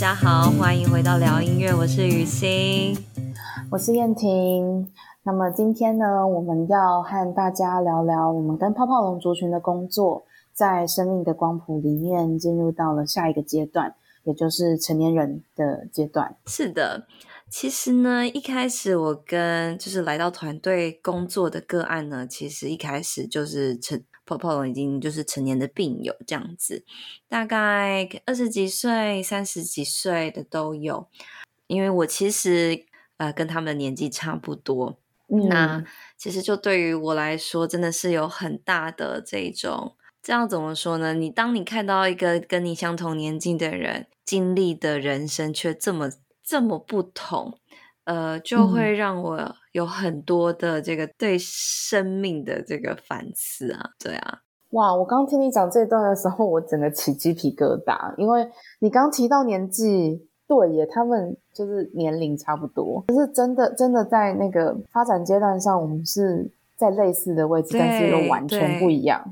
家好，欢迎回到聊音乐，我是雨欣，我是燕婷。那么今天呢，我们要和大家聊聊我们跟泡泡龙族群的工作，在生命的光谱里面进入到了下一个阶段，也就是成年人的阶段。是的，其实呢，一开始我跟就是来到团队工作的个案呢，其实一开始就是成泡泡龙已经就是成年的病友这样子，大概二十几岁、三十几岁的都有，因为我其实呃跟他们的年纪差不多。那其实就对于我来说，真的是有很大的这种，这样怎么说呢？你当你看到一个跟你相同年纪的人经历的人生却这么这么不同，呃，就会让我有很多的这个对生命的这个反思啊，对啊。哇，我刚听你讲这段的时候，我整个起鸡皮疙瘩，因为你刚提到年纪。对耶，他们就是年龄差不多，可是真的真的在那个发展阶段上，我们是在类似的位置，但是又完全不一样。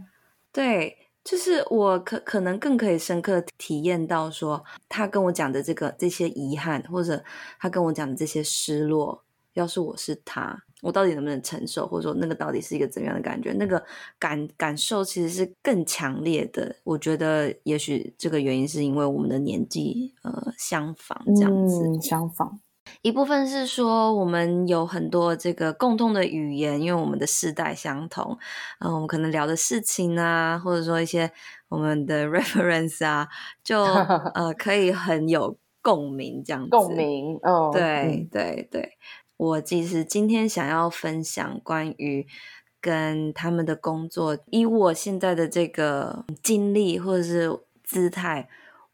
对，对就是我可可能更可以深刻体验到说，他跟我讲的这个这些遗憾，或者他跟我讲的这些失落，要是我是他。我到底能不能承受，或者说那个到底是一个怎样的感觉？那个感感受其实是更强烈的。我觉得也许这个原因是因为我们的年纪呃相仿，这样子、相仿。一部分是说我们有很多这个共通的语言，因为我们的世代相同，嗯、呃，我们可能聊的事情啊，或者说一些我们的 reference 啊，就呃可以很有共鸣这样子。共鸣，哦，对对对。对我其实今天想要分享关于跟他们的工作，以我现在的这个经历或者是姿态，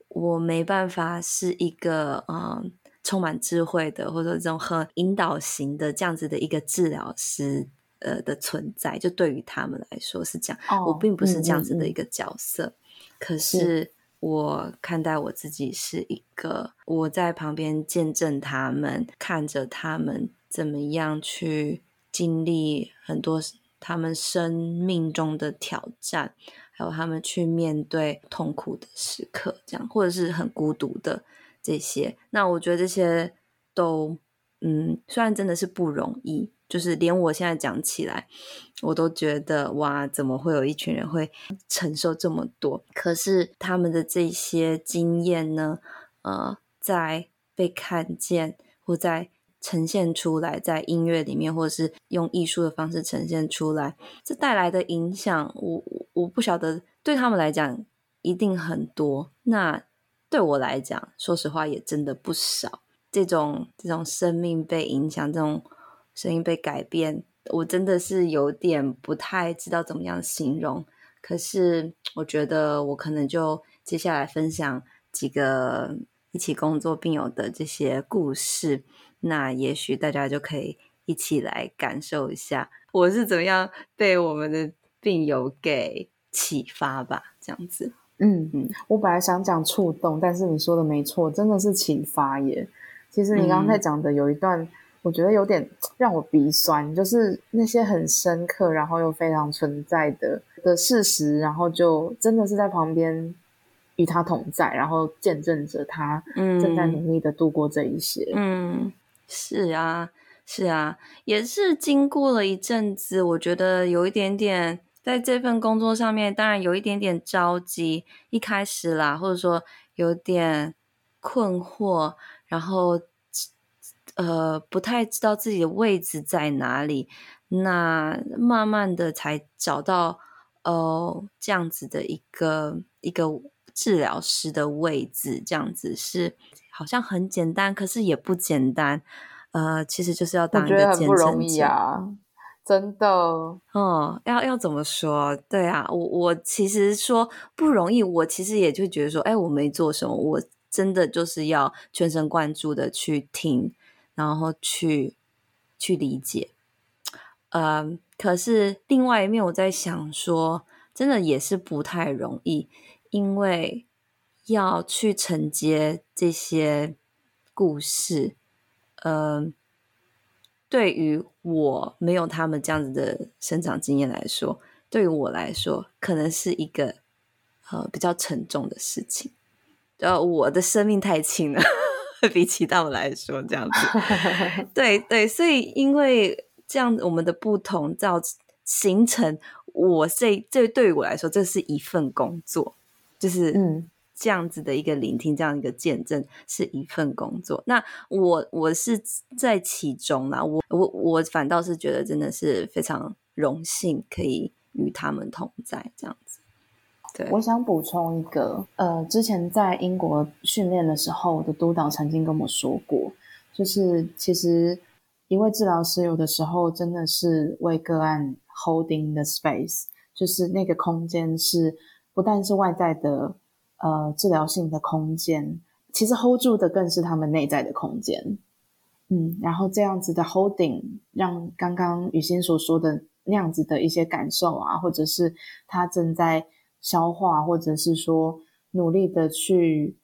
我没办法是一个嗯充满智慧的，或者说这种很引导型的这样子的一个治疗师呃的存在。就对于他们来说是这样，哦，我并不是这样子的一个角色，嗯嗯嗯，可是。我看待我自己是一个，我在旁边见证他们，看着他们怎么样去经历很多他们生命中的挑战，还有他们去面对痛苦的时刻，这样或者是很孤独的这些。那我觉得这些都，嗯，虽然真的是不容易。就是连我现在讲起来，我都觉得哇，怎么会有一群人会承受这么多？可是他们的这些经验呢，呃，在被看见或在呈现出来，在音乐里面，或者是用艺术的方式呈现出来，这带来的影响，我我不晓得，对他们来讲一定很多。那对我来讲，说实话也真的不少。这种这种生命被影响，这种。声音被改变，我真的是有点不太知道怎么样形容。可是我觉得我可能就接下来分享几个一起工作病友的这些故事，那也许大家就可以一起来感受一下我是怎么样被我们的病友给启发吧。这样子，嗯嗯，我本来想讲触动，但是你说的没错，真的是启发耶。其实你刚刚在讲的有一段。嗯我觉得有点让我鼻酸，就是那些很深刻，然后又非常存在的的事实，然后就真的是在旁边与他同在，然后见证着他正在努力的度过这一些。嗯，是啊，是啊，也是经过了一阵子，我觉得有一点点在这份工作上面，当然有一点点着急，一开始啦，或者说有点困惑，然后。呃，不太知道自己的位置在哪里，那慢慢的才找到呃这样子的一个一个治疗师的位置，这样子是好像很简单，可是也不简单。呃，其实就是要当一个见证者，我觉得很不容易啊，真的。嗯，要要怎么说？对啊，我我其实说不容易，我其实也就觉得说，哎，我没做什么，我真的就是要全神贯注的去听。然后去去理解，嗯，可是另外一面我在想说，真的也是不太容易，因为要去承接这些故事，嗯，对于我没有他们这样子的生长经验来说，对于我来说，可能是一个呃比较沉重的事情。呃，我的生命太轻了，比起他们来说，这样子。对对，所以因为这样，我们的不同造形成我这这对于我来说，这是一份工作，就是嗯。这样子的一个聆听，这样一个见证，是一份工作。那我我是在其中啦，我我我反倒是觉得真的是非常荣幸，可以与他们同在这样子。对，我想补充一个，呃，之前在英国训练的时候，我的督导曾经跟我说过，就是其实一位治疗师有的时候真的是为个案 holding the space，就是那个空间是不但是外在的。呃，治疗性的空间，其实 hold 住的更是他们内在的空间。嗯，然后这样子的 holding，让刚刚雨欣所说的那样子的一些感受啊，或者是他正在消化，或者是说努力的去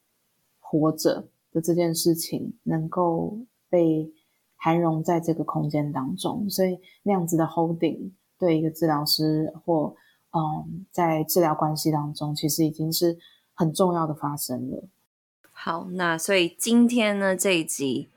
活着的这件事情，能够被涵容在这个空间当中。所以那样子的 holding，对一个治疗师或嗯，在治疗关系当中，其实已经是。很重要的发生了。好，那所以今天呢，这一集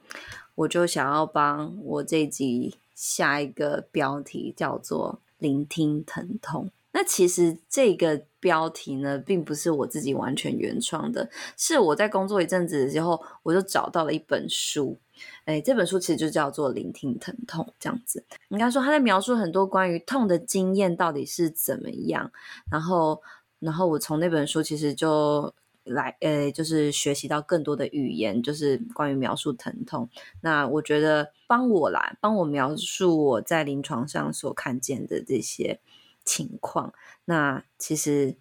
我就想要帮我这一集下一个标题叫做“聆听疼痛”。那其实这个标题呢，并不是我自己完全原创的，是我在工作一阵子之后，我就找到了一本书。哎，这本书其实就叫做《聆听疼痛》这样子。应该说，他在描述很多关于痛的经验到底是怎么样，然后。然后我从那本书其实就来，呃，就是学习到更多的语言，就是关于描述疼痛。那我觉得帮我来帮我描述我在临床上所看见的这些情况。那其实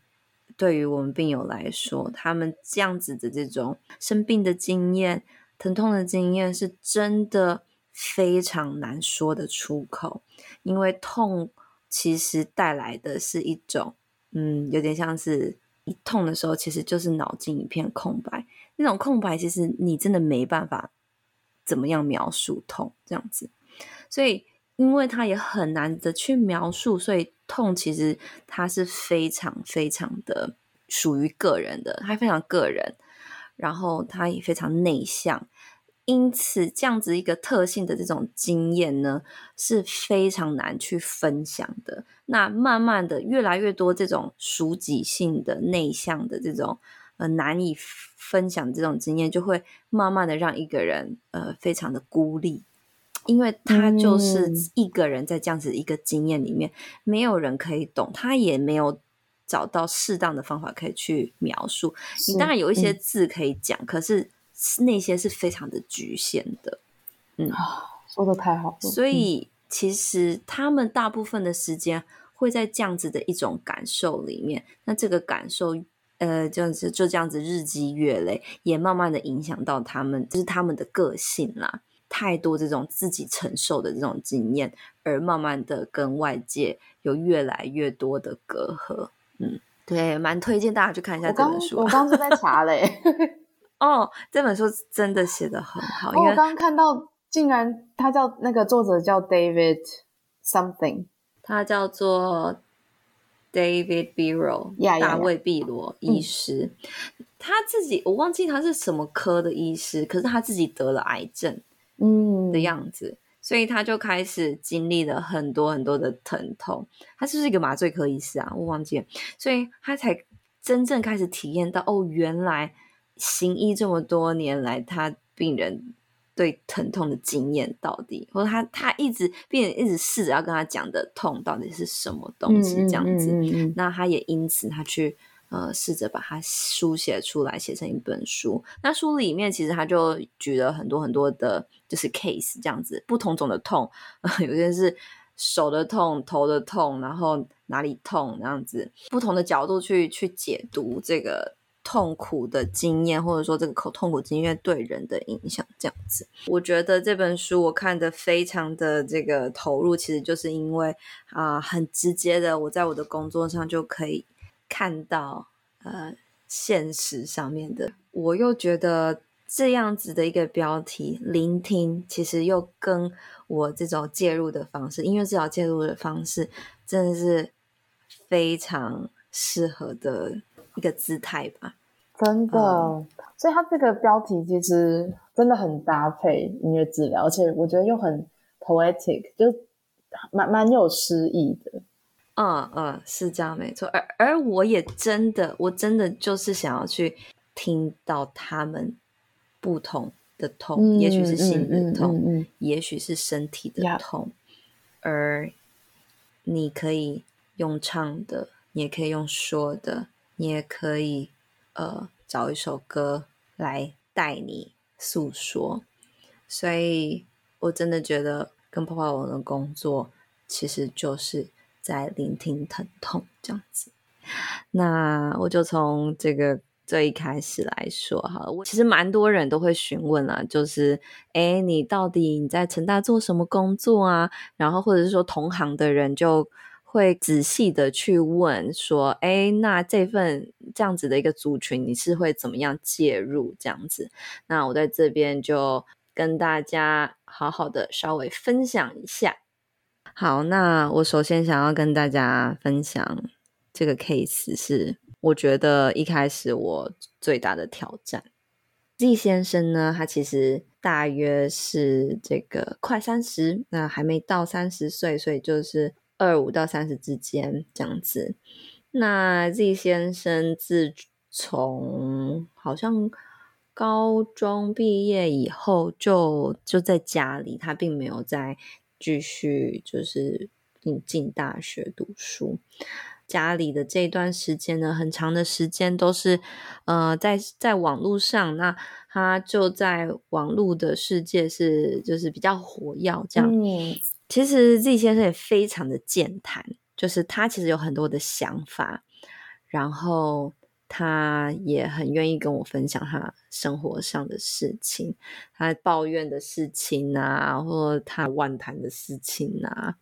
对于我们病友来说，他们这样子的这种生病的经验、疼痛的经验，是真的非常难说得出口，因为痛其实带来的是一种。嗯，有点像是一痛的时候，其实就是脑筋一片空白。那种空白，其实你真的没办法怎么样描述痛这样子。所以，因为它也很难的去描述，所以痛其实它是非常非常的属于个人的，它非常个人，然后它也非常内向。因此，这样子一个特性的这种经验呢，是非常难去分享的。那慢慢的，越来越多这种属己性的内向的这种呃难以分享这种经验，就会慢慢的让一个人呃非常的孤立，因为他就是一个人在这样子一个经验里面，嗯、没有人可以懂，他也没有找到适当的方法可以去描述。你当然有一些字可以讲，嗯、可是。那些是非常的局限的，嗯，说的太好了。所以其实他们大部分的时间会在这样子的一种感受里面，那这个感受，呃，这样子就这样子日积月累，也慢慢的影响到他们，就是他们的个性啦。太多这种自己承受的这种经验，而慢慢的跟外界有越来越多的隔阂。嗯，对，蛮推荐大家去看一下这本书。我刚刚就在查嘞。哦，这本书真的写的很好。哦、因为我刚刚看到，竟然他叫那个作者叫 David something，他叫做 David Biro，大卫·碧罗医师。嗯、他自己我忘记他是什么科的医师，可是他自己得了癌症，嗯的样子，嗯、所以他就开始经历了很多很多的疼痛。他是不是一个麻醉科医师啊？我忘记了，所以他才真正开始体验到，哦，原来。行医这么多年来，他病人对疼痛的经验到底，或者他他一直病人一直试着要跟他讲的痛到底是什么东西这样子，嗯嗯嗯嗯、那他也因此他去呃试着把它书写出来，写成一本书。那书里面其实他就举了很多很多的，就是 case 这样子，不同种的痛，有些是手的痛、头的痛，然后哪里痛这样子，不同的角度去去解读这个。痛苦的经验，或者说这个口痛苦经验对人的影响，这样子，我觉得这本书我看的非常的这个投入，其实就是因为啊、很直接的，我在我的工作上就可以看到呃现实上面的，我又觉得这样子的一个标题聆听，其实又跟我这种介入的方式，音乐治疗介入的方式，真的是非常适合的。一个姿态吧，真的，嗯、所以它这个标题其实真的很搭配音乐治疗，而且我觉得又很 poetic，就蛮蛮有诗意的。嗯嗯，是这样没错。而而我也真的，我真的就是想要去听到他们不同的痛，嗯、也许是心的痛，也许是身体的痛。而你可以用唱的，你也可以用说的，你也可以呃找一首歌来带你诉说。所以我真的觉得跟泡泡龙的工作其实就是在聆听疼痛这样子。那我就从这个。最一开始来说哈，我其实蛮多人都会询问啊，就是哎，你到底你在成大做什么工作啊？然后或者是说同行的人就会仔细的去问说，哎，那这份这样子的一个族群，你是会怎么样介入这样子？那我在这边就跟大家好好的稍微分享一下。好，那我首先想要跟大家分享这个 case 是。我觉得一开始我最大的挑战，Z 先生呢，他其实大约是这个快三十，那还没到三十岁，所以就是二五到三十之间这样子。那 Z 先生自从好像高中毕业以后就，就在家里，他并没有再继续就是进进大学读书。家里的这段时间呢，很长的时间都是，呃，在在网络上，那他就在网络的世界是就是比较活跃这样。其实 Z 先生也非常的健谈，就是他其实有很多的想法，然后他也很愿意跟我分享他生活上的事情，他抱怨的事情啊，或他万谈的事情啊。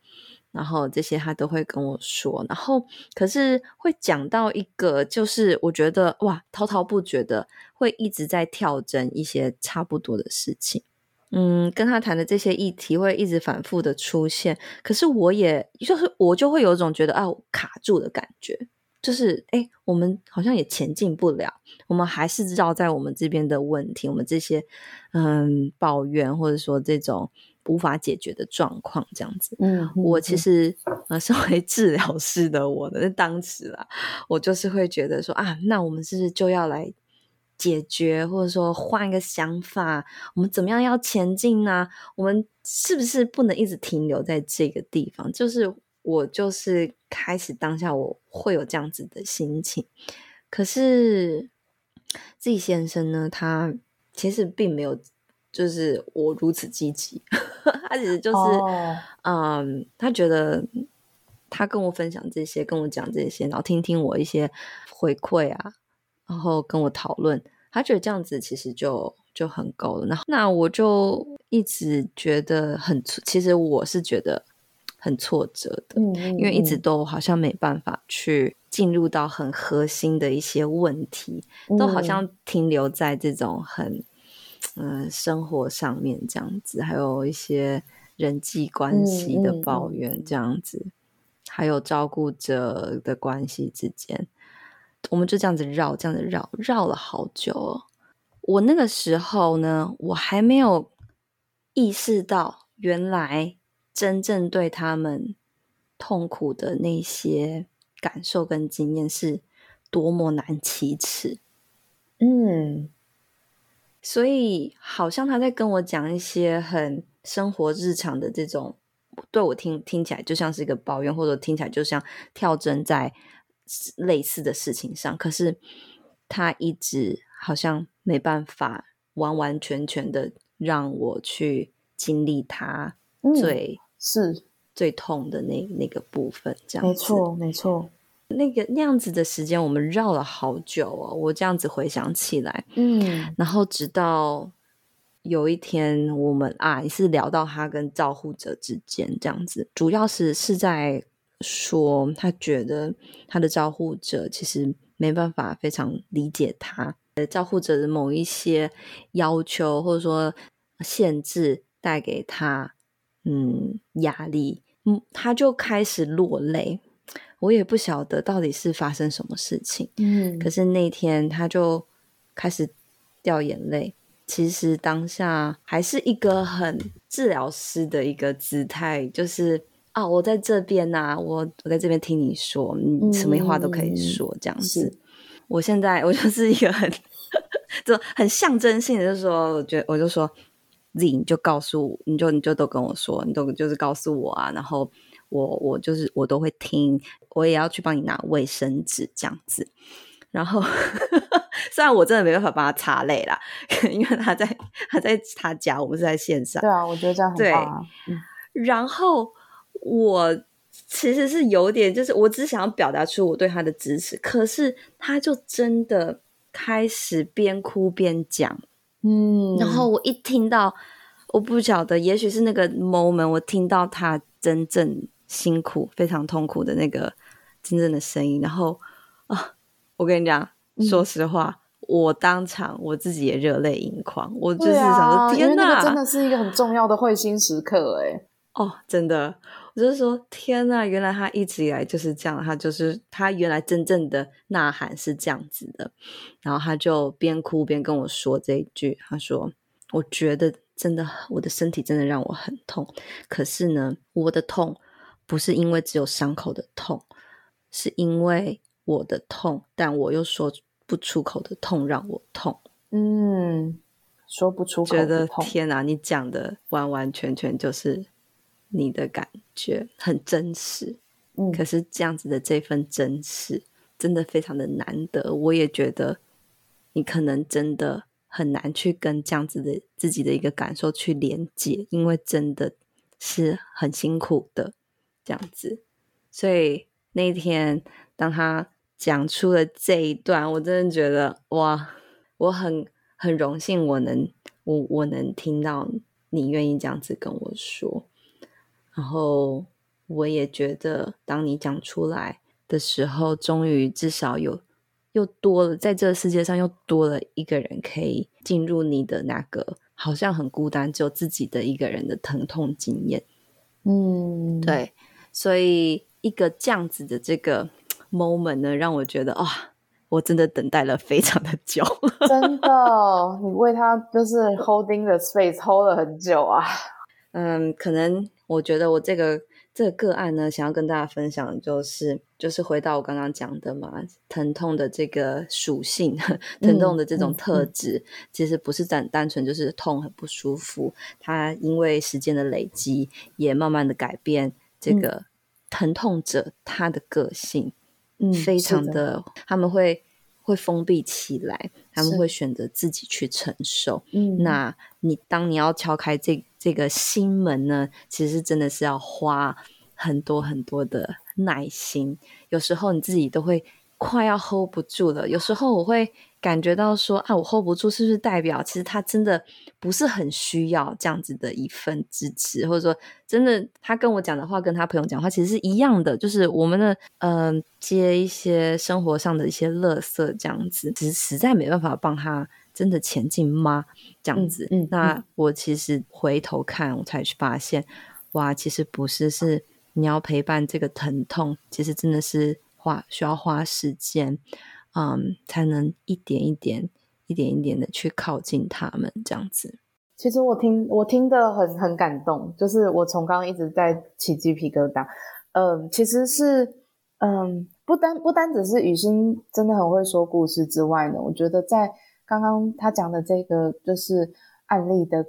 然后这些他都会跟我说，然后可是会讲到一个，就是我觉得哇，滔滔不绝的，会一直在跳针一些差不多的事情。嗯，跟他谈的这些议题会一直反复的出现，可是我也就是我就会有一种觉得啊，卡住的感觉，就是哎，我们好像也前进不了，我们还是绕在我们这边的问题，我们这些嗯抱怨或者说这种。无法解决的状况，这样子。嗯，我其实呃，身为治疗师的我呢，当时啦，我就是会觉得说啊，那我们是不是就要来解决，或者说换一个想法，我们怎么样要前进呢？我们是不是不能一直停留在这个地方？就是我就是开始当下我会有这样子的心情，可是 Z 先生呢，他其实并没有。就是我如此积极，他其实就是，oh. 嗯，他觉得他跟我分享这些，跟我讲这些，然后听听我一些回馈啊，然后跟我讨论，他觉得这样子其实就就很够了。然后那我就一直觉得很，其实我是觉得很挫折的，嗯，因为一直都好像没办法去进入到很核心的一些问题，都好像停留在这种很。嗯，生活上面这样子，还有一些人际关系的抱怨这样子，还有照顾者的关系之间，我们就这样子绕，这样子绕，绕了好久哦。我那个时候呢，我还没有意识到，原来真正对他们痛苦的那些感受跟经验是多么难启齿。嗯。所以，好像他在跟我讲一些很生活日常的这种，对我听听起来就像是一个抱怨，或者听起来就像跳针在类似的事情上。可是，他一直好像没办法完完全全的让我去经历他最、嗯、是最痛的那那个部分。这样，没错，没错。那个那样子的时间，我们绕了好久哦。我这样子回想起来，嗯，然后直到有一天，我们啊，也是聊到他跟照护者之间这样子，主要是是在说，他觉得他的照护者其实没办法非常理解他，呃，照护者的某一些要求或者说限制带给他嗯压力，嗯，他就开始落泪。我也不晓得到底是发生什么事情，嗯，可是那天他就开始掉眼泪，其实当下还是一个很治疗师的一个姿态，就是啊，我在这边呐、啊，我我在这边听你说，你什么话都可以说，嗯、这样子。我现在我就是一个很 就很象征性的，就是说，我觉得我就说，Z，你就告诉，你就你就都跟我说，你都就是告诉我啊，然后我我就是我都会听，我也要去帮你拿卫生纸这样子。然后 虽然我真的没办法帮他擦泪啦，因为他在他在他家，我们是在线上。对啊，我觉得这样很棒啊。对，然后我。其实是有点，就是我只想要表达出我对他的支持，可是他就真的开始边哭边讲，嗯，然后我一听到，我不晓得，也许是那个 moment，我听到他真正辛苦、非常痛苦的那个真正的声音，然后啊，我跟你讲，说实话，嗯、我当场我自己也热泪盈眶，我就是想说，啊、天哪，真的是一个很重要的会心时刻，哎，哦，真的。我就说天呐，原来他一直以来就是这样，他就是他原来真正的呐喊是这样子的，然后他就边哭边跟我说这一句，他说：“我觉得真的，我的身体真的让我很痛，可是呢，我的痛不是因为只有伤口的痛，是因为我的痛，但我又说不出口的痛让我痛。”嗯，说不出口的痛。觉得天呐，你讲的完完全全就是。你的感觉很真实，嗯，可是这样子的这份真实真的非常的难得。我也觉得你可能真的很难去跟这样子的自己的一个感受去连接，因为真的是很辛苦的这样子。所以那一天当他讲出了这一段，我真的觉得哇，我很很荣幸我能我我能听到你愿意这样子跟我说。然后我也觉得，当你讲出来的时候，终于至少有又多了，在这个世界上又多了一个人可以进入你的那个好像很孤单，只有自己的一个人的疼痛经验。嗯，对，所以一个这样子的这个 moment 呢，让我觉得哇，我真的等待了非常的久，真的，你为他就是 holding the space hold 了很久啊。嗯，可能。我觉得我这个这个个案呢，想要跟大家分享的就是，就是回到我刚刚讲的嘛，疼痛的这个属性，疼痛的这种特质，嗯。嗯、其实不是单单纯就是痛很不舒服，它因为时间的累积，也慢慢的改变这个疼痛者他的个性，嗯，非常的，的他们会会封闭起来，他们会选择自己去承受。嗯，那你当你要敲开这。这个心门呢，其实真的是要花很多很多的耐心。有时候你自己都会快要 hold 不住了。有时候我会感觉到说，啊，我 hold 不住，是不是代表其实他真的不是很需要这样子的一份支持，或者说，真的他跟我讲的话，跟他朋友讲的话其实是一样的，就是我们的嗯、呃，接一些生活上的一些垃圾这样子，只是实在没办法帮他。真的前进吗？这样子，嗯嗯、那我其实回头看，我才去发现，哇，其实不是，是你要陪伴这个疼痛，其实真的是花需要花时间，嗯，才能一点一点、一点一点的去靠近他们，这样子。其实我听我听得很很感动，就是我从刚刚一直在起鸡皮疙瘩，嗯，其实是，嗯，不单不单只是雨欣真的很会说故事之外呢，我觉得在。刚刚他讲的这个就是案例的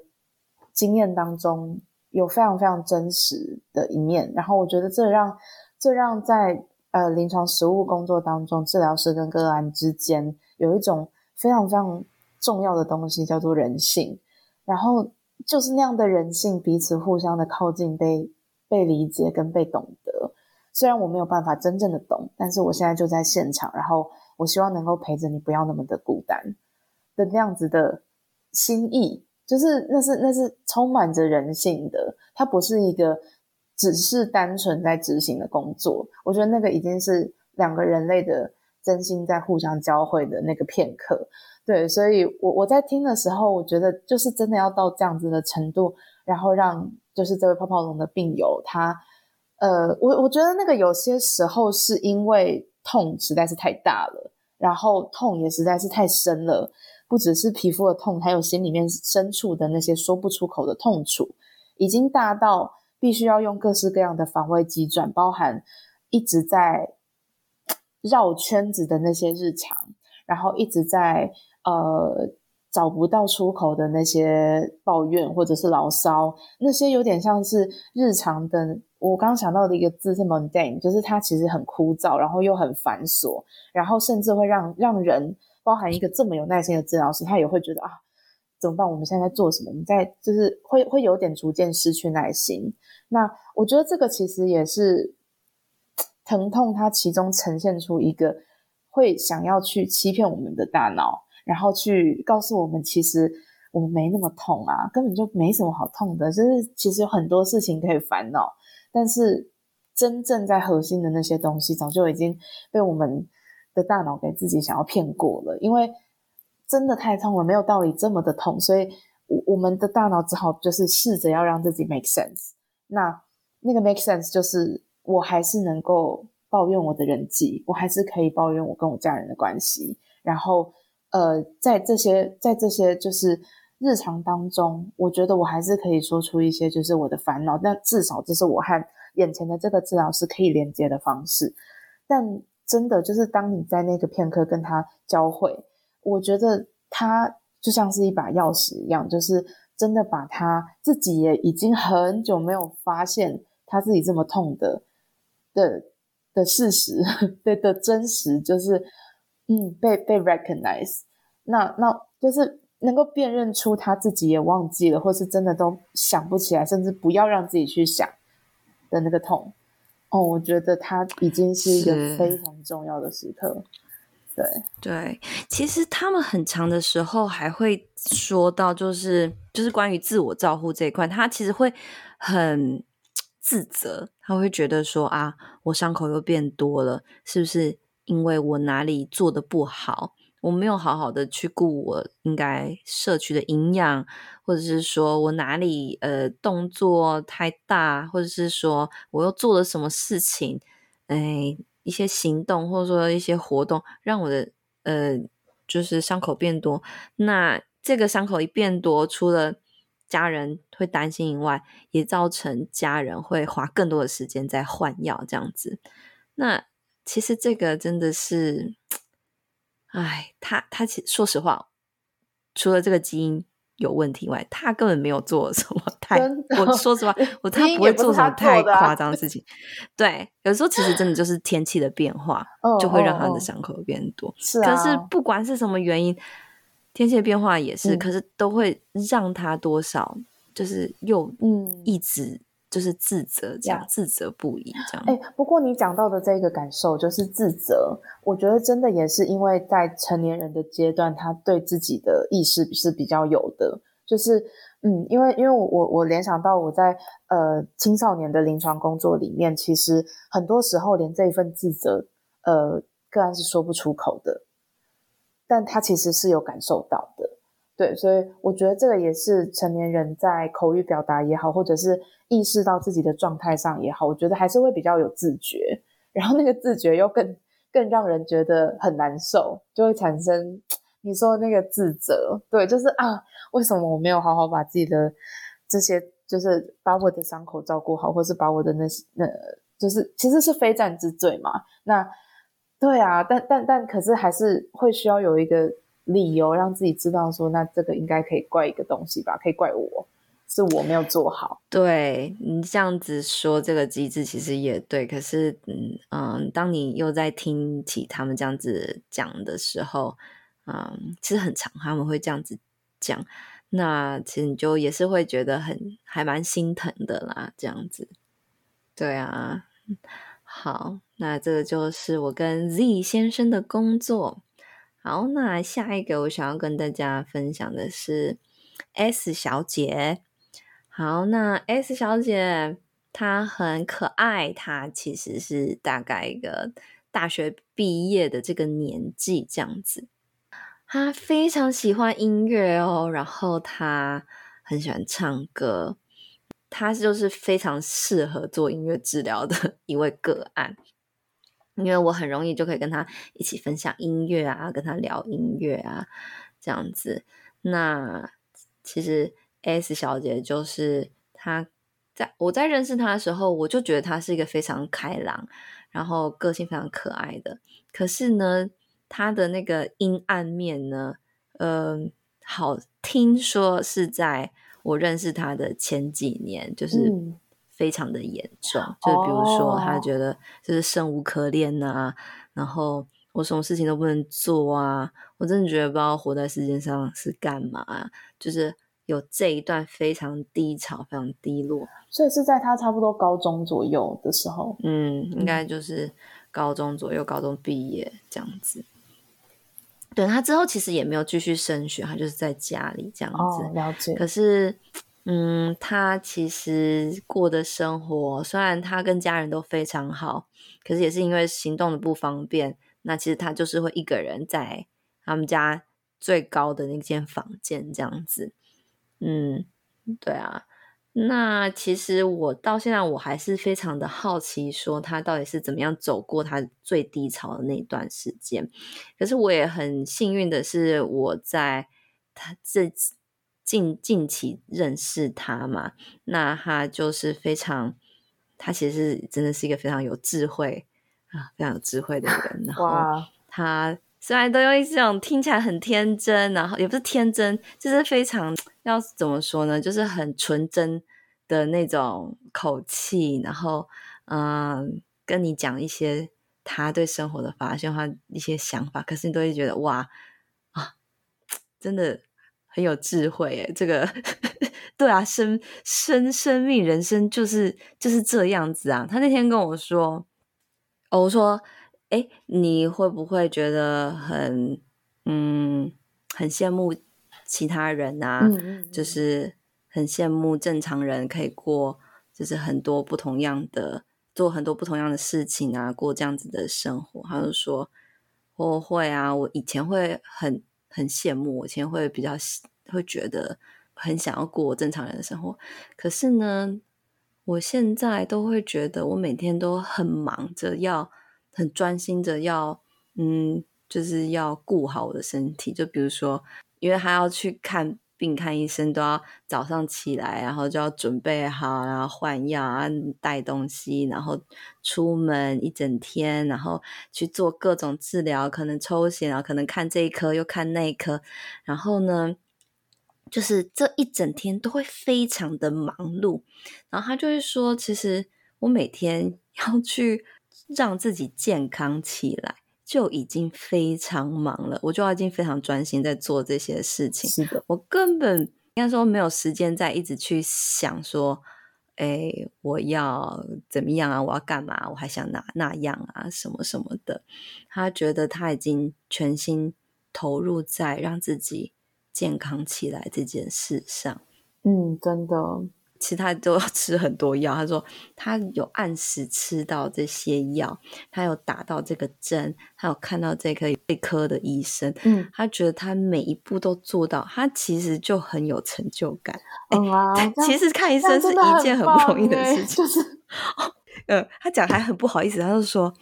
经验当中，有非常非常真实的一面。然后我觉得这让这让在呃临床实务工作当中，治疗师跟个案之间有一种非常非常重要的东西，叫做人性。然后就是那样的人性，彼此互相的靠近，被被理解跟被懂得。虽然我没有办法真正的懂，但是我现在就在现场，然后我希望能够陪着你，不要那么的孤单。的那样子的心意，就是那是那是充满着人性的，它不是一个只是单纯在执行的工作。我觉得那个已经是两个人类的真心在互相交汇的那个片刻。对，所以我我在听的时候，我觉得就是真的要到这样子的程度，然后让就是这位泡泡龙的病友他，呃，我我觉得那个有些时候是因为痛实在是太大了，然后痛也实在是太深了。不只是皮肤的痛，还有心里面深处的那些说不出口的痛楚，已经大到必须要用各式各样的防卫机转，包含一直在绕圈子的那些日常，然后一直在呃找不到出口的那些抱怨或者是牢骚，那些有点像是日常的。我刚想到的一个字是 mundane，就是它其实很枯燥，然后又很繁琐，然后甚至会让让人，包含一个这么有耐心的治疗师，他也会觉得啊，怎么办？我们现在在做什么？我们在就是会会有点逐渐失去耐心。那我觉得这个其实也是疼痛，它其中呈现出一个会想要去欺骗我们的大脑，然后去告诉我们，其实我们没那么痛啊，根本就没什么好痛的，就是其实有很多事情可以烦恼。但是，真正在核心的那些东西，早就已经被我们的大脑给自己想要骗过了。因为真的太痛了，没有道理这么的痛，所以我我们的大脑只好就是试着要让自己 make sense。那那个 make sense 就是，我还是能够抱怨我的人际，我还是可以抱怨我跟我家人的关系。然后，呃，在这些在这些就是。日常当中，我觉得我还是可以说出一些就是我的烦恼，但至少这是我和眼前的这个治疗师可以连接的方式。但真的就是当你在那个片刻跟他交汇，我觉得他就像是一把钥匙一样，就是真的把他自己也已经很久没有发现他自己这么痛的的的事实，对的真实，就是嗯被被 recognize，那那就是。能够辨认出他自己也忘记了，或是真的都想不起来，甚至不要让自己去想的那个痛，哦，我觉得他已经是一个非常重要的时刻。对对，其实他们很长的时候还会说到，就是就是关于自我照护这一块，他其实会很自责，他会觉得说啊，我伤口又变多了，是不是因为我哪里做得不好？我没有好好的去顾我应该摄取的营养，或者是说我哪里呃动作太大，或者是说我又做了什么事情，哎，一些行动或者说一些活动让我的呃就是伤口变多。那这个伤口一变多，除了家人会担心以外，也造成家人会花更多的时间在换药这样子。那其实这个真的是。哎，他他其实说实话，除了这个基因有问题外，他根本没有做什么 太。我说实话，我他不会做什么太夸张的事情。对，有时候其实真的就是天气的变化，就会让他的伤口变多。可是不管是什么原因，天气的变化也是，可是都会让他多少就是又嗯一直。就是自责，这样自责不已，这样。哎、欸，不过你讲到的这个感受就是自责，我觉得真的也是因为在成年人的阶段，他对自己的意识是比较有的。就是，嗯，因为因为我我我联想到我在呃青少年的临床工作里面，其实很多时候连这一份自责，呃，个案是说不出口的，但他其实是有感受到的。对，所以我觉得这个也是成年人在口语表达也好，或者是意识到自己的状态上也好，我觉得还是会比较有自觉，然后那个自觉又更更让人觉得很难受，就会产生你说的那个自责。对，就是啊，为什么我没有好好把自己的这些，就是把我的伤口照顾好，或是把我的那些那，就是其实是非战之罪嘛。那对啊，但但但可是还是会需要有一个。理由让自己知道说，那这个应该可以怪一个东西吧？可以怪我，是我没有做好。对，你这样子说，这个机制其实也对。可是，嗯嗯，当你又在听起他们这样子讲的时候，嗯，其实很常他们会这样子讲，那其实你就也是会觉得很还蛮心疼的啦。这样子，对啊。好，那这个就是我跟 Z 先生的工作。好，那下一个我想要跟大家分享的是 S 小姐。好，那 S 小姐她很可爱，她其实是大概一个大学毕业的这个年纪这样子。她非常喜欢音乐哦，然后她很喜欢唱歌，她就是非常适合做音乐治疗的 一位个案。因为我很容易就可以跟他一起分享音乐啊，跟他聊音乐啊。这样子。那其实 S 小姐就是她，在我在认识她的时候，我就觉得她是一个非常开朗，然后个性非常可爱的。可是呢，她的那个阴暗面呢，嗯、呃，好，听说是在我认识她的前几年，就是非常的严重，嗯、就比如说他觉得就是生无可恋呐、啊，然后。我什么事情都不能做啊！我真的觉得不知道活在世界上是干嘛啊，就是有这一段非常低潮、非常低落。所以是在他差不多高中左右的时候，嗯，应该就是高中左右，高中毕业这样子。对，他之后其实也没有继续升学，他就是在家里这样子。哦，了解。可是，嗯，他其实过的生活，虽然他跟家人都非常好，可是也是因为行动的不方便。那其实他就是会一个人在他们家最高的那间房间这样子，嗯，对啊。那其实我到现在我还是非常的好奇，说他到底是怎么样走过他最低潮的那段时间。可是我也很幸运的是，我在他这近近期认识他嘛，那他就是非常，他其实真的是一个非常有智慧。啊，非常有智慧的人。然后他虽然都用一种听起来很天真，然后也不是天真，就是非常要怎么说呢？就是很纯真的那种口气，然后嗯，跟你讲一些他对生活的发现，他一些想法，可是你都会觉得哇啊，真的很有智慧诶，这个 对啊，生生生命人生就是就是这样子啊。他那天跟我说。我说，哎，你会不会觉得很，嗯，很羡慕其他人啊？就是很羡慕正常人可以过，就是很多不同样的，做很多不同样的事情啊，过这样子的生活。他就说，我会啊，我以前会很很羡慕，我以前会比较会觉得很想要过正常人的生活，可是呢。我现在都会觉得，我每天都很忙着，要很专心着，要嗯，就是要顾好我的身体。就比如说，因为还要去看病、看医生，都要早上起来，然后就要准备好，然后换药啊，带东西，然后出门一整天，然后去做各种治疗，可能抽血啊，可能看这一科又看那一科，然后呢，就是这一整天都会非常的忙碌，然后他就会说，其实我每天要去让自己健康起来，就已经非常忙了，我就已经非常专心在做这些事情。是的，我根本应该说没有时间再一直去想说，哎，我要怎么样啊？我要干嘛？我还想哪那样啊？什么什么的。他觉得他已经全心投入在让自己。健康起来这件事上，嗯，真的，其他都要 吃很多药。他说他有按时吃到这些药，他有打到这个针，他有看到这个内科的医生。嗯，他觉得他每一步都做到，他其实就很有成就感。嗯啊，其实看医生是一件很不容易的事情。就是，呃，他讲还很不好意思，他就说。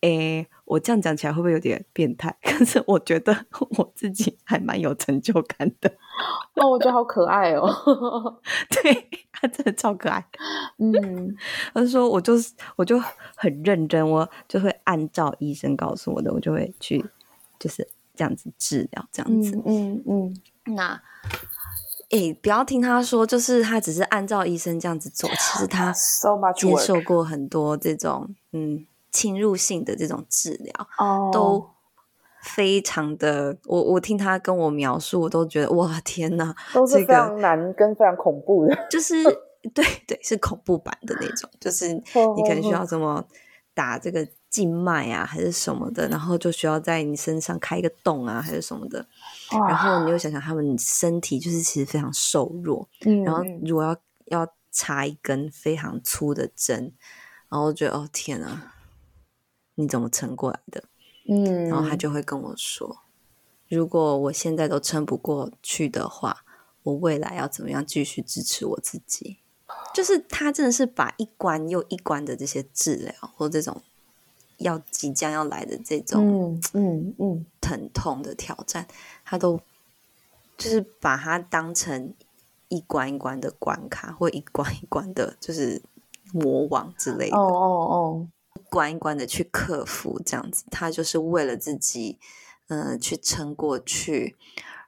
诶，我这样讲起来会不会有点变态？可是我觉得 我自己还蛮有成就感的。哦，我觉得好可爱哦。对，他真的超可爱。嗯，他说我就是我就很认真，我就会按照医生告诉我的，我就会去就是这样子治疗，这样子。嗯嗯。嗯那诶，不要听他说，就是他只是按照医生这样子做，其实他 接受过很多这种嗯。侵入性的这种治疗，oh, 都非常的，我我听他跟我描述，我都觉得哇天哪，都是非常难跟非常恐怖的，就是 对对，是恐怖版的那种，就是你可能需要什么打这个静脉啊，还是什么的，然后就需要在你身上开一个洞啊，还是什么的，oh. 然后你又想想他们身体就是其实非常瘦弱，嗯，然后如果要要插一根非常粗的针，然后我觉得哦天哪。你怎么撑过来的？嗯，然后他就会跟我说：“如果我现在都撑不过去的话，我未来要怎么样继续支持我自己？”就是他真的是把一关又一关的这些治疗，或这种要即将要来的这种嗯嗯嗯疼痛的挑战，他都就是把它当成一关一关的关卡，或一关一关的，就是魔王之类的。哦哦哦，一关一关的去克服，这样子，他就是为了自己，嗯、呃，去撑过去，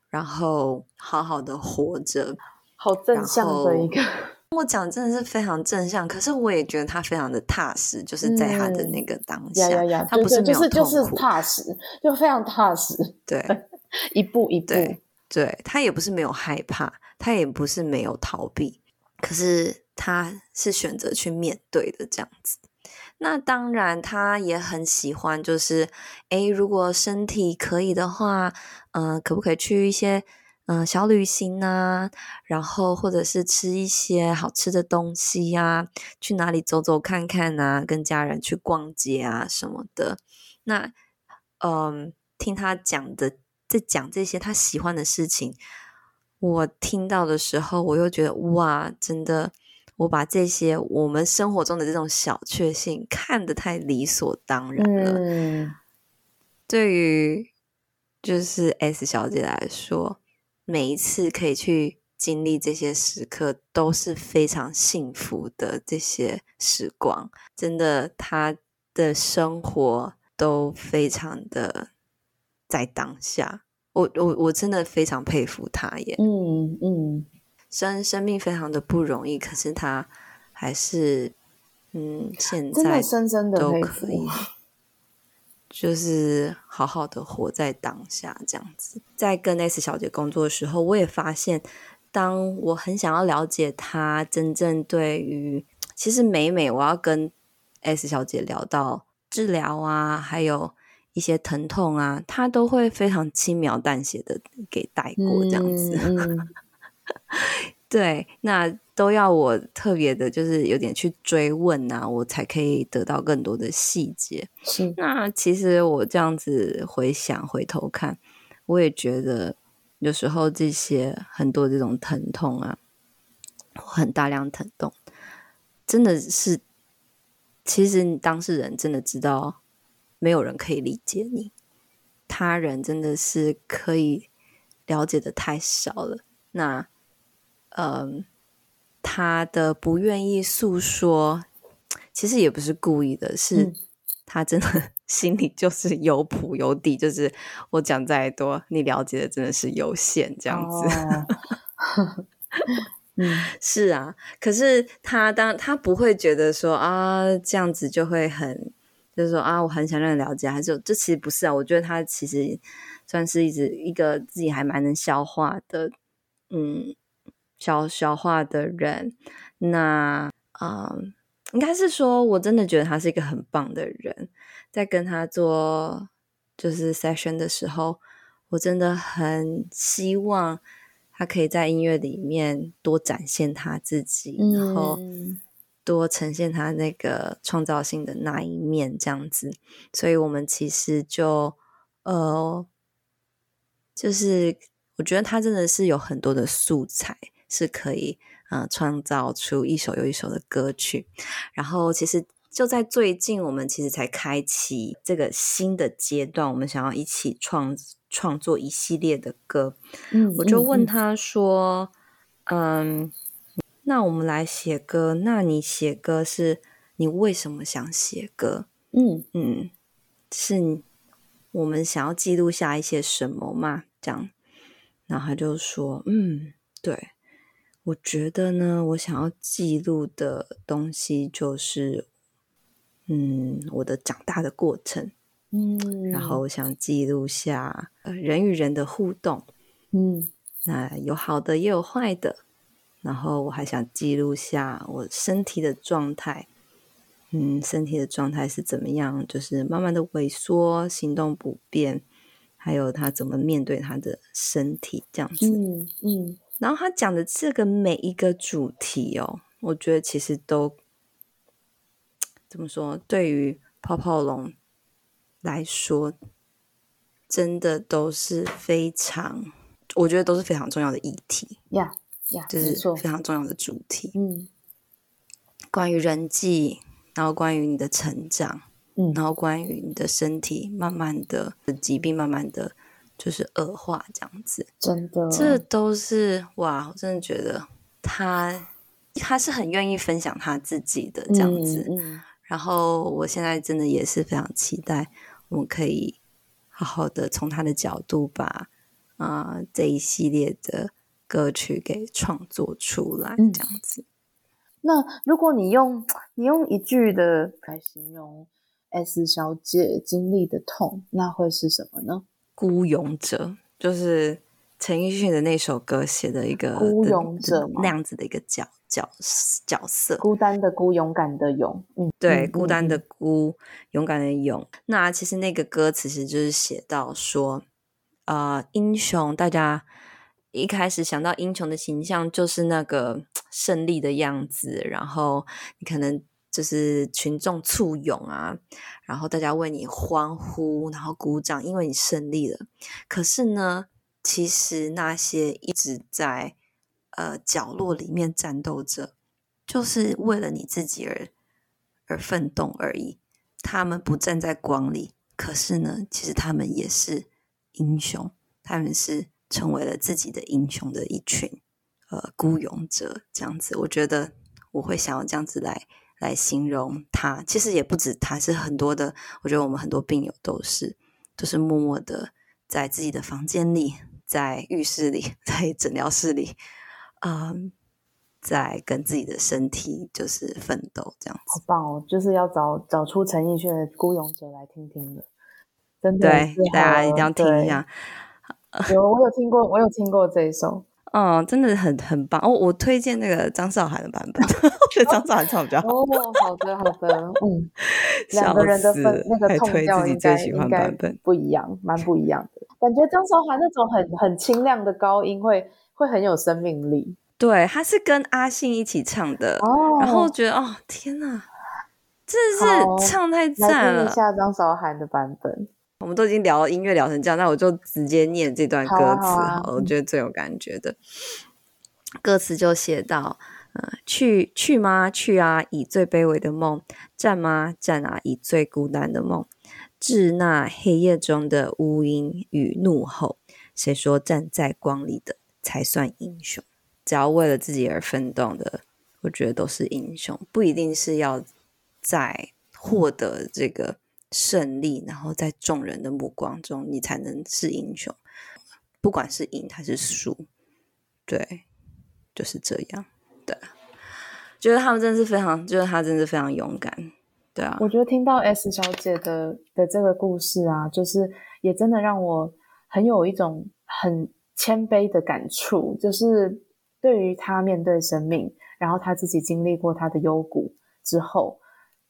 然后好好的活着。好正向的一个。我讲真的是非常正向，可是我也觉得他非常的踏实，就是在他的那个当下，嗯、他不是没有痛苦，就是就是踏实，就非常踏实。对，一步一步，对，对他也不是没有害怕，他也不是没有逃避，可是他是选择去面对的这样子。那当然，他也很喜欢，就是诶，如果身体可以的话，嗯、可不可以去一些。嗯，小旅行啊，然后或者是吃一些好吃的东西呀、去哪里走走看看啊，跟家人去逛街啊什么的。那，嗯，听他讲的，在讲这些他喜欢的事情，我听到的时候，我又觉得哇，真的，我把这些我们生活中的这种小确幸看得太理所当然了。嗯，对于就是 S 小姐来说。每一次可以去经历这些时刻，都是非常幸福的。这些时光，真的，她的生活都非常的在当下。我我我真的非常佩服她耶。嗯嗯，生生命非常的不容易，可是他还是嗯，现在深深的都可以。就是好好的活在当下，这样子。在跟 S 小姐工作的时候，我也发现，当我很想要了解她真正对于，其实每每我要跟 S 小姐聊到治疗啊，还有一些疼痛啊，她都会非常轻描淡写的给带过这样子。嗯嗯、对，那。都要我特别的，就是有点去追问啊，我才可以得到更多的细节。是，那其实我这样子回想、回头看，我也觉得有时候这些很多这种疼痛啊，很大量疼痛，真的是，其实当事人真的知道，没有人可以理解你，他人真的是可以了解的太少了。那，嗯。他的不愿意诉说，其实也不是故意的，是他真的心里就是有谱有底，就是我讲再多，你了解的真的是有限，这样子。哦、嗯，是啊，可是他当他不会觉得说啊，这样子就会很，就是说啊，我很想让你了解，还是这其实不是啊，我觉得他其实算是一直一个自己还蛮能消化的，嗯。消消化的人，那啊、嗯，应该是说，我真的觉得他是一个很棒的人。在跟他做就是 session 的时候，我真的很希望他可以在音乐里面多展现他自己，嗯、然后多呈现他那个创造性的那一面，这样子。所以我们其实就呃，就是我觉得他真的是有很多的素材。是可以，呃，创造出一首又一首的歌曲。然后，其实就在最近，我们其实才开启这个新的阶段，我们想要一起创创作一系列的歌。嗯，我就问他说：“嗯，嗯，那我们来写歌，那你写歌是你为什么想写歌？嗯嗯，是我们想要记录下一些什么吗？这样，然后他就说：嗯，对。”我觉得呢，我想要记录的东西就是，嗯，我的长大的过程，嗯，然后我想记录下呃人与人的互动，嗯，那有好的也有坏的，然后我还想记录下我身体的状态，嗯，身体的状态是怎么样，就是慢慢的萎缩，行动不便，还有他怎么面对他的身体这样子，嗯嗯。然后他讲的这个每一个主题哦，我觉得其实都怎么说？对于泡泡龙来说，真的都是非常，我觉得都是非常重要的议题。呀呀，就是非常重要的主题。嗯，关于人际，然后关于你的成长，嗯，然后关于你的身体，慢慢的疾病，慢慢的。就是恶化这样子。真的，这都是哇！我真的觉得他他是很愿意分享他自己的这样子。嗯嗯、然后我现在真的也是非常期待，我们可以好好的从他的角度把啊、呃、这一系列的歌曲给创作出来，这样子。嗯那如果你用你用一句的来形容 S 小姐经历的痛，那会是什么呢？孤勇者，就是陈奕迅的那首歌写的一个孤勇者那样子的一个角角角色，孤单的孤，勇敢的勇，嗯，对，嗯、孤单的孤，勇敢的勇。那其实那个歌词其实就是写到说，呃，英雄，大家。一开始想到英雄的形象就是那个胜利的样子，然后你可能就是群众簇拥啊，然后大家为你欢呼，然后鼓掌，因为你胜利了。可是呢，其实那些一直在呃角落里面战斗着，就是为了你自己而而奋斗而已。他们不站在光里，可是呢，其实他们也是英雄，他们是。成为了自己的英雄的一群呃孤勇者，这样子，我觉得我会想要这样子来来形容他。其实也不止他，是很多的。我觉得我们很多病友都是，都是默默的在自己的房间里，在浴室里，在诊疗室里，嗯，在跟自己的身体就是奋斗，这样子。好棒哦！就是要找找出陈奕迅的《孤勇者》来听听的，真的，对，大家一定要听一下。有，我有听过，我有听过这一首，嗯，真的很很棒哦。我推荐那个张韶涵的版本，我觉得张韶涵唱比较好。哦，好的，好的，嗯，两个人的分那个痛调应该应该不一样，蛮不一样的。感觉张韶涵那种很很清亮的高音会会很有生命力。对，他是跟阿信一起唱的，哦，然后觉得哦，天哪，真的是唱太赞了。一下张韶涵的版本。我们都已经聊音乐聊成这样，那我就直接念这段歌词好了，好啊好啊，我觉得最有感觉的。嗯、歌词就写到：呃，去去吗？去啊！以最卑微的梦，站吗？站啊！以最孤单的梦，致那黑夜中的乌音与怒吼。谁说站在光里的才算英雄？只要为了自己而奋斗的，我觉得都是英雄，不一定是要在获得这个。胜利，然后在众人的目光中，你才能是英雄。不管是赢还是输，对，就是这样。对，觉得他们真的是非常，觉得他真的是非常勇敢。对啊，我觉得听到 S 小姐的的这个故事啊，就是也真的让我很有一种很谦卑的感触，就是对于他面对生命，然后他自己经历过他的幽谷之后，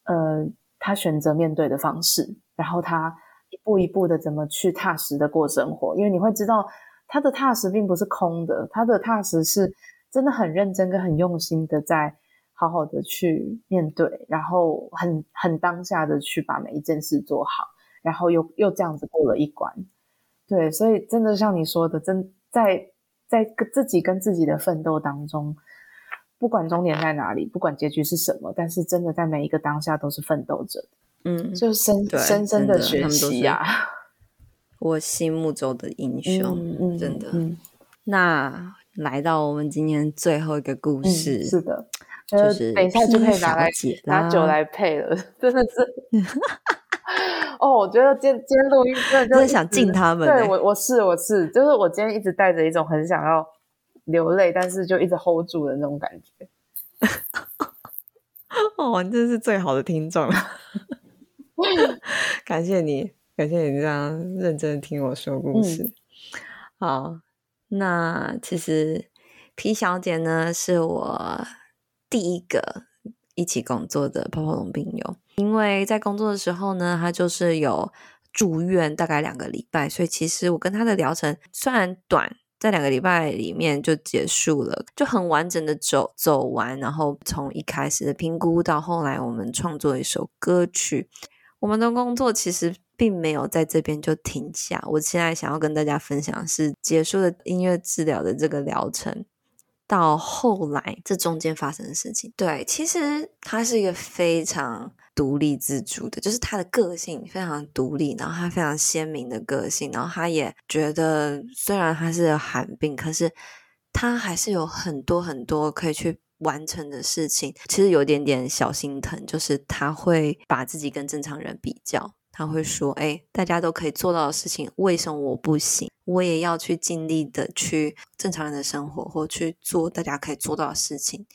呃。他选择面对的方式，然后他一步一步的怎么去踏实的过生活，因为你会知道他的踏实并不是空的，他的踏实是真的很认真跟很用心的在好好的去面对，然后很很当下的去把每一件事做好，然后又又这样子过了一关。对，所以真的像你说的，真在在自己跟自己的奋斗当中。不管终点在哪里，不管结局是什么，但是真的在每一个当下都是奋斗着，嗯，就深深深的学习呀、啊。我心目中的英雄，嗯嗯、真的、嗯。那来到我们今天最后一个故事，嗯、是的，就是等一下就可以拿来拿酒来配了，真的是。哦，我觉得今天今天录音真的就是想敬他们、欸。对我，我是我是，就是我今天一直带着一种很想要。流泪，但是就一直 hold 住的那种感觉。哦，你真是最好的听众了，感谢你，感谢你这样认真的听我说故事。嗯、好，那其实皮小姐呢，是我第一个一起工作的泡泡龙病友，因为在工作的时候呢，她就是有住院大概两个礼拜，所以其实我跟她的疗程虽然短。在两个礼拜里面就结束了，就很完整的走走完，然后从一开始的评估到后来我们创作一首歌曲，我们的工作其实并没有在这边就停下。我现在想要跟大家分享是结束的音乐治疗的这个疗程，到后来这中间发生的事情。对，其实他是一个非常独立自主的，就是他的个性非常独立，然后他非常鲜明的个性，然后他也觉得虽然他是寒病，可是他还是有很多很多可以去完成的事情。其实有点点小心疼，就是他会把自己跟正常人比较。他会说：“哎，大家都可以做到的事情，为什么我不行？我也要去尽力的去正常人的生活，或去做大家可以做到的事情。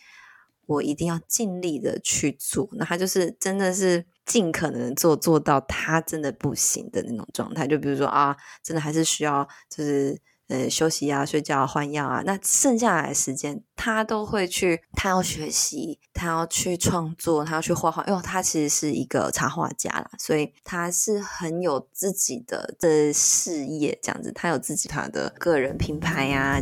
我一定要尽力的去做。那他就是真的是尽可能做做到他真的不行的那种状态。就比如说啊，真的还是需要就是。”呃，休息啊，睡觉啊，换药啊，那剩下来的时间，他都会去。他要学习，他要去创作，他要去画画。因为他其实是一个插画家啦，所以他是很有自己的的事业，这样子。他有自己他的个人品牌呀、啊。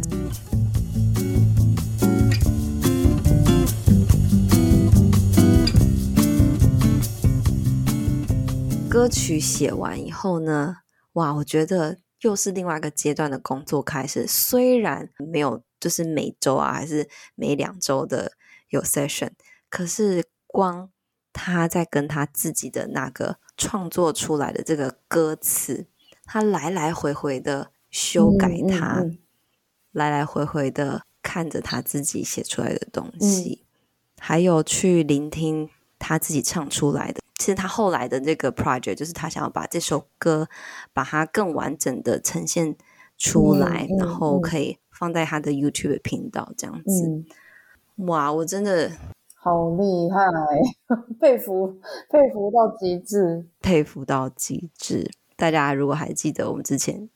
歌曲写完以后呢，哇，我觉得。又是另外一个阶段的工作开始，虽然没有就是每周啊，还是每两周的有 session，可是光他在跟他自己的那个创作出来的这个歌词，他来来回回的修改他，嗯嗯嗯、来来回回的看着他自己写出来的东西，嗯、还有去聆听他自己唱出来的。其实他后来的这个 project 就是他想要把这首歌把它更完整的呈现出来，嗯嗯、然后可以放在他的 YouTube 频道这样子。嗯、哇，我真的好厉害，佩服佩服到极致，佩服到极致。大家如果还记得我们之前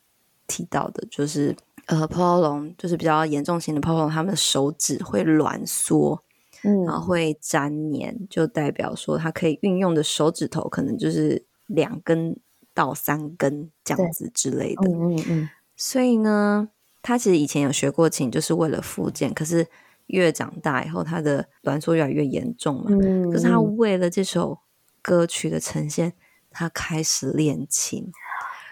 提到的，就是呃泡泡龙，就是比较严重型的泡泡龙，他们的手指会挛缩。嗯，然后会粘黏，就代表说它可以运用的手指头可能就是两根到三根这样子之类的。嗯嗯嗯。所以呢，他其实以前有学过琴，就是为了复健。可是越长大以后，他的挛缩越来越严重嘛。嗯。可是他为了这首歌曲的呈现，他开始练琴。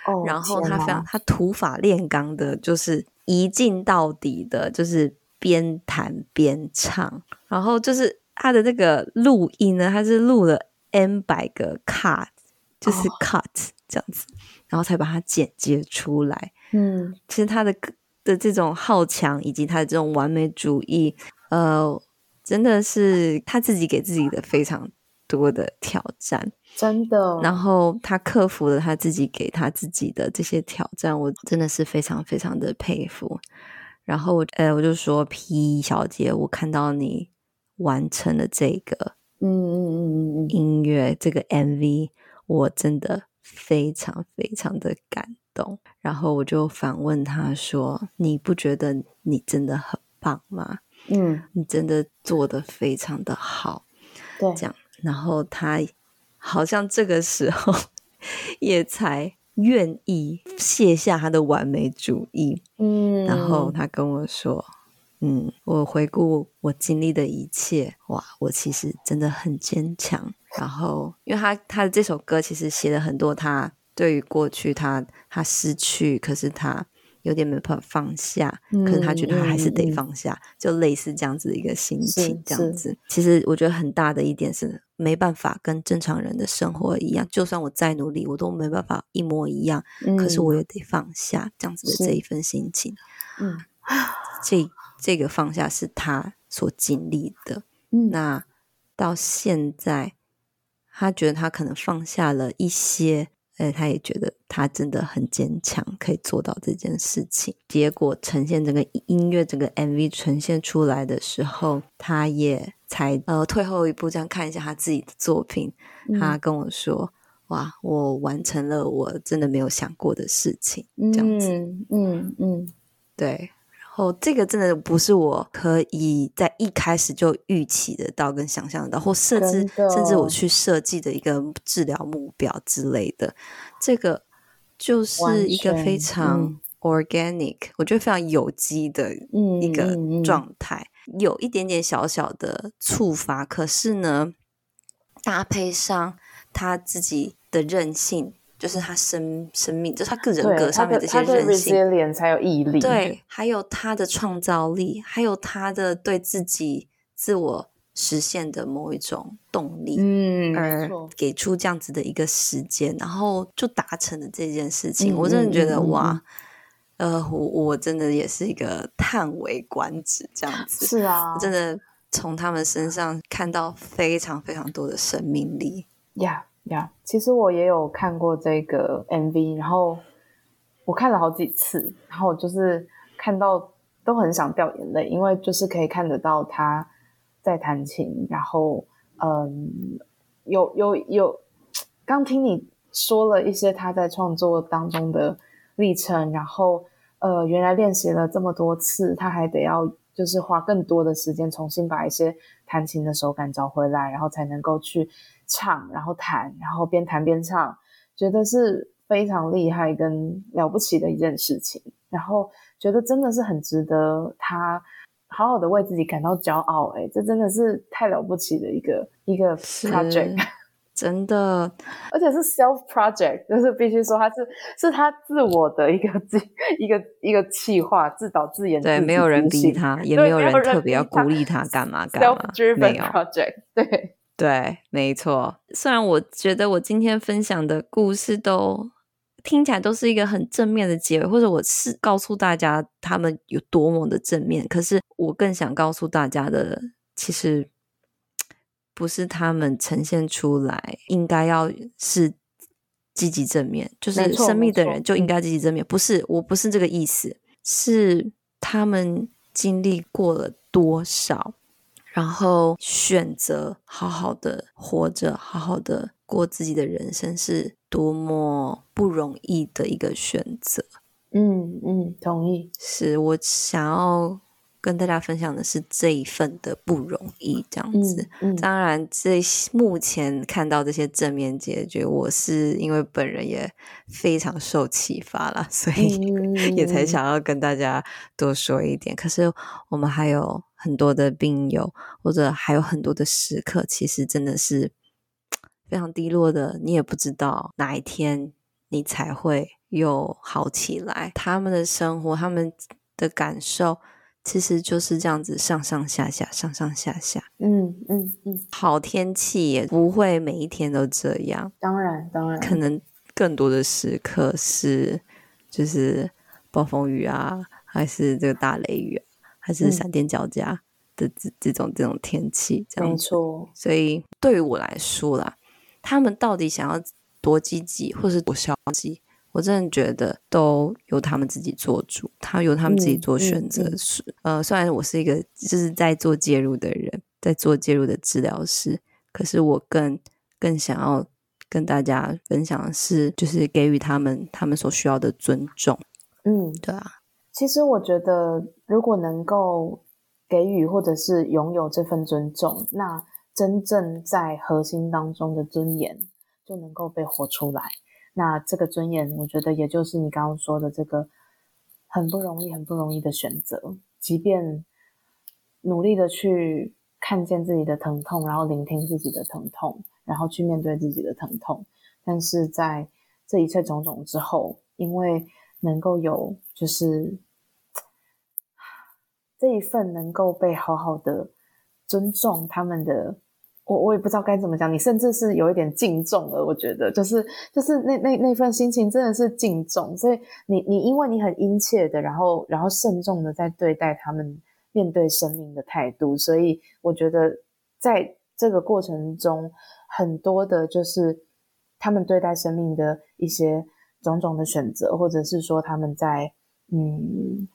哦。然后他非常，他土法炼钢的，就是一镜到底的，就是。边弹边唱，然后就是他的那个录音呢，他是录了 N 百个 cut，就是 cut 这样子，哦、然后才把它剪接出来。嗯，其实他的的这种好强，以及他的这种完美主义，呃，真的是他自己给自己的非常多的挑战，真的。然后他克服了他自己给他自己的这些挑战，我真的是非常非常的佩服。然后我，呃，我就说，P 小姐，我看到你完成了这个，嗯嗯嗯嗯音乐这个 MV，我真的非常非常的感动。然后我就反问他说：“你不觉得你真的很棒吗？嗯，你真的做的非常的好。”对，这样。然后他好像这个时候 也才。愿意卸下他的完美主义，嗯，然后他跟我说，嗯，我回顾我经历的一切，哇，我其实真的很坚强。然后，因为他他的这首歌其实写了很多，他对于过去他他失去，可是他有点没办法放下，嗯、可是他觉得他还是得放下，嗯、就类似这样子的一个心情，这样子。其实我觉得很大的一点是。没办法跟正常人的生活一样，就算我再努力，我都没办法一模一样。嗯、可是我也得放下这样子的这一份心情。嗯，这这个放下是他所经历的。嗯，那到现在，他觉得他可能放下了一些。哎，他也觉得他真的很坚强，可以做到这件事情。结果呈现这个音乐，这个 MV 呈现出来的时候，他也才呃退后一步，这样看一下他自己的作品。嗯、他跟我说：“哇，我完成了我真的没有想过的事情。”这样子，嗯嗯，嗯，对。哦，这个真的不是我可以在一开始就预期得到跟想象得到，或甚至甚至我去设计的一个治疗目标之类的。这个就是一个非常 organic，嗯，我觉得非常有机的一个状态，嗯嗯嗯，有一点点小小的触发，可是呢，搭配上他自己的韧性。就是他生生命，就是他个人格上面这些人性，脸才有毅力。对，还有他的创造力，还有他的对自己自我实现的某一种动力，嗯，而给出这样子的一个时间，然后就达成了这件事情。嗯、我真的觉得、嗯、哇，呃，我我真的也是一个叹为观止这样子。是啊，真的从他们身上看到非常非常多的生命力。呀。呀，其实我也有看过这个 MV，然后我看了好几次，然后就是看到都很想掉眼泪，因为就是可以看得到他在弹琴，然后嗯，有有有，刚听你说了一些他在创作当中的历程，然后呃，原来练习了这么多次，他还得要就是花更多的时间重新把一些弹琴的手感找回来，然后才能够去。唱，然后弹，然后边弹边唱，觉得是非常厉害跟了不起的一件事情。然后觉得真的是很值得他好好的为自己感到骄傲。哎，这真的是太了不起的一个一个 project，真的，而且是 self project，就是必须说他是是他自我的一个自一个一个企划，自导自演，对，没有人逼他，也没有人特别要鼓励他干嘛干嘛，self-driven project，对。对，没错。虽然我觉得我今天分享的故事都听起来都是一个很正面的结尾，或者我是告诉大家他们有多么的正面，可是我更想告诉大家的，其实不是他们呈现出来应该要是积极正面，就是生命的人就应该积极正面，不是，我不是这个意思，是他们经历过了多少。然后选择好好的活着，好好的过自己的人生，是多么不容易的一个选择。嗯嗯，同意。是我想要跟大家分享的是这一份的不容易，这样子。嗯嗯、当然，这目前看到这些正面解决，我是因为本人也非常受启发了，所以也才想要跟大家多说一点。可是我们还有。很多的病友，或者还有很多的时刻，其实真的是非常低落的。你也不知道哪一天你才会又好起来。他们的生活，他们的感受，其实就是这样子上上下下，上上下下。嗯嗯嗯。好天气也不会每一天都这样。当然，当然，可能更多的时刻是就是暴风雨啊，还是这个大雷雨啊。还是闪电交加的这这种这种天气，这样。没错。所以对于我来说啦，他们到底想要多积极，或是多消极，我真的觉得都由他们自己做主，他由他们自己做选择。是、嗯嗯、呃，虽然我是一个就是在做介入的人，在做介入的治疗师，可是我更更想要跟大家分享的是，就是给予他们他们所需要的尊重。嗯，对啊。其实我觉得，如果能够给予或者是拥有这份尊重，那真正在核心当中的尊严就能够被活出来。那这个尊严，我觉得也就是你刚刚说的这个很不容易、很不容易的选择。即便努力的去看见自己的疼痛，然后聆听自己的疼痛，然后去面对自己的疼痛，但是在这一切种种之后，因为能够有就是。这一份能够被好好的尊重他们的，我我也不知道该怎么讲，你甚至是有一点敬重了。我觉得就是就是那那那份心情真的是敬重，所以你你因为你很殷切的，然后然后慎重的在对待他们面对生命的态度，所以我觉得在这个过程中，很多的就是他们对待生命的一些种种的选择，或者是说他们在嗯。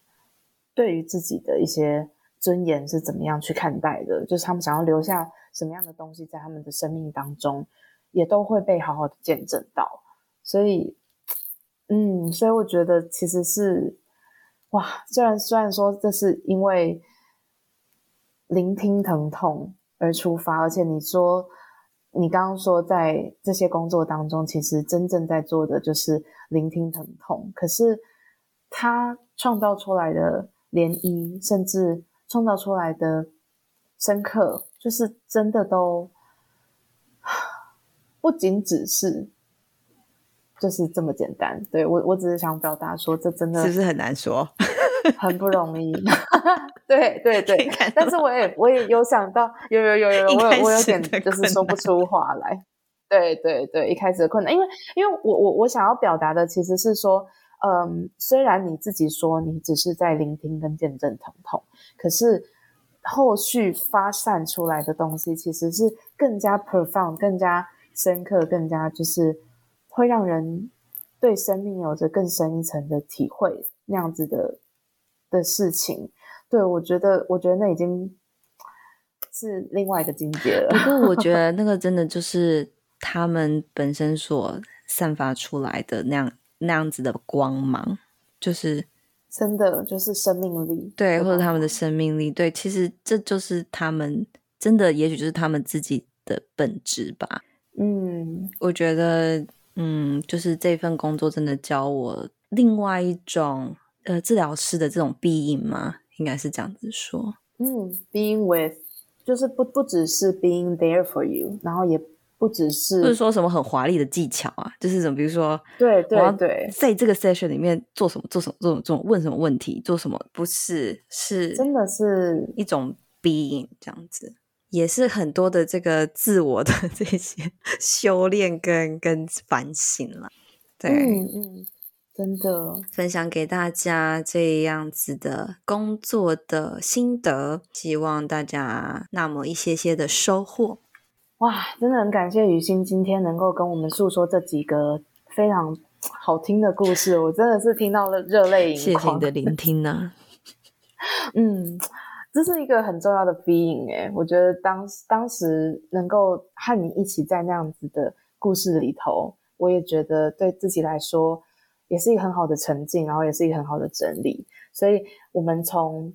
对于自己的一些尊严是怎么样去看待的？就是他们想要留下什么样的东西在他们的生命当中，也都会被好好的见证到。所以，嗯，所以我觉得其实是，哇，虽然虽然说这是因为聆听疼痛而出发，而且你说你刚刚说在这些工作当中，其实真正在做的就是聆听疼痛，可是他创造出来的。涟漪，甚至创造出来的深刻，就是真的都不仅只是就是这么简单。对，我，我只是想表达说，这真的是不是很难说，很不容易。对对对，但是我也我也有想到，有有有有，我有我有点就是说不出话来。对对对，一开始的困难，因为因为我我我想要表达的其实是说，嗯，虽然你自己说你只是在聆听跟见证疼痛，可是后续发散出来的东西其实是更加 profound、更加深刻、更加就是会让人对生命有着更深一层的体会那样子的的事情。对，我觉得，我觉得那已经是另外一个境界了。不过我觉得 那个真的就是。他们本身所散发出来的那样那样子的光芒，就是真的就是生命力，对，或者他们的生命力，对，其实这就是他们真的，也许就是他们自己的本质吧。嗯，我觉得，嗯，就是这份工作真的教我另外一种呃治疗师的这种 being 吗？应该是这样子说。嗯，being with 就是不不只是 being there for you，然后也。不只是，不是说什么很华丽的技巧啊，就是什么，比如说，对对对，在这个 session 里面做什么，做什么，做什么，做问什么问题，做什么，不是，是真的是一种 being 这样子，也是很多的这个自我的 这些修炼跟跟反省了。对，嗯嗯，真的分享给大家这样子的工作的心得，希望大家那么一些些的收获。哇，真的很感谢雨欣今天能够跟我们诉说这几个非常好听的故事，我真的是听到了热泪盈眶。谢谢你的聆听呢、啊。嗯，这是一个很重要的 being 诶，我觉得当当时能够和你一起在那样子的故事里头，我也觉得对自己来说也是一个很好的沉浸，然后也是一个很好的整理。所以，我们从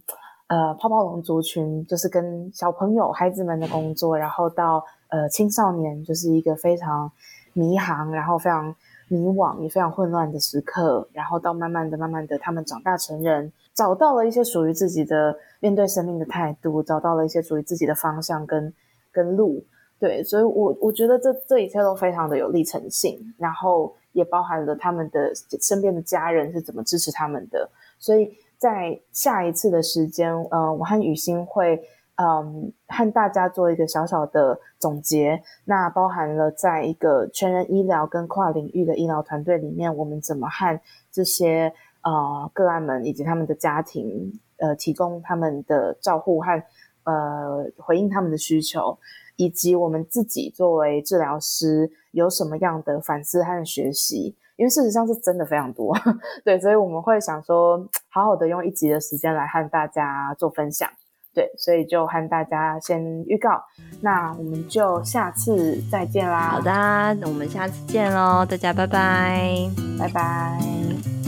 呃泡泡龙族群，就是跟小朋友、孩子们的工作，然后到。呃，青少年就是一个非常迷航，然后非常迷惘，也非常混乱的时刻。然后到慢慢的、慢慢的，他们长大成人，找到了一些属于自己的面对生命的态度，找到了一些属于自己的方向跟跟路。对，所以我我觉得这这一切都非常的有历程性，然后也包含了他们的身边的家人是怎么支持他们的。所以在下一次的时间，呃，我和雨欣会。嗯，和大家做一个小小的总结，那包含了在一个全人医疗跟跨领域的医疗团队里面，我们怎么和这些呃个案们以及他们的家庭呃提供他们的照护和呃回应他们的需求，以及我们自己作为治疗师有什么样的反思和学习，因为事实上是真的非常多，对，所以我们会想说，好好的用一集的时间来和大家做分享。对，所以就和大家先预告，那我们就下次再见啦。好的，那我们下次见喽，大家拜拜，拜拜。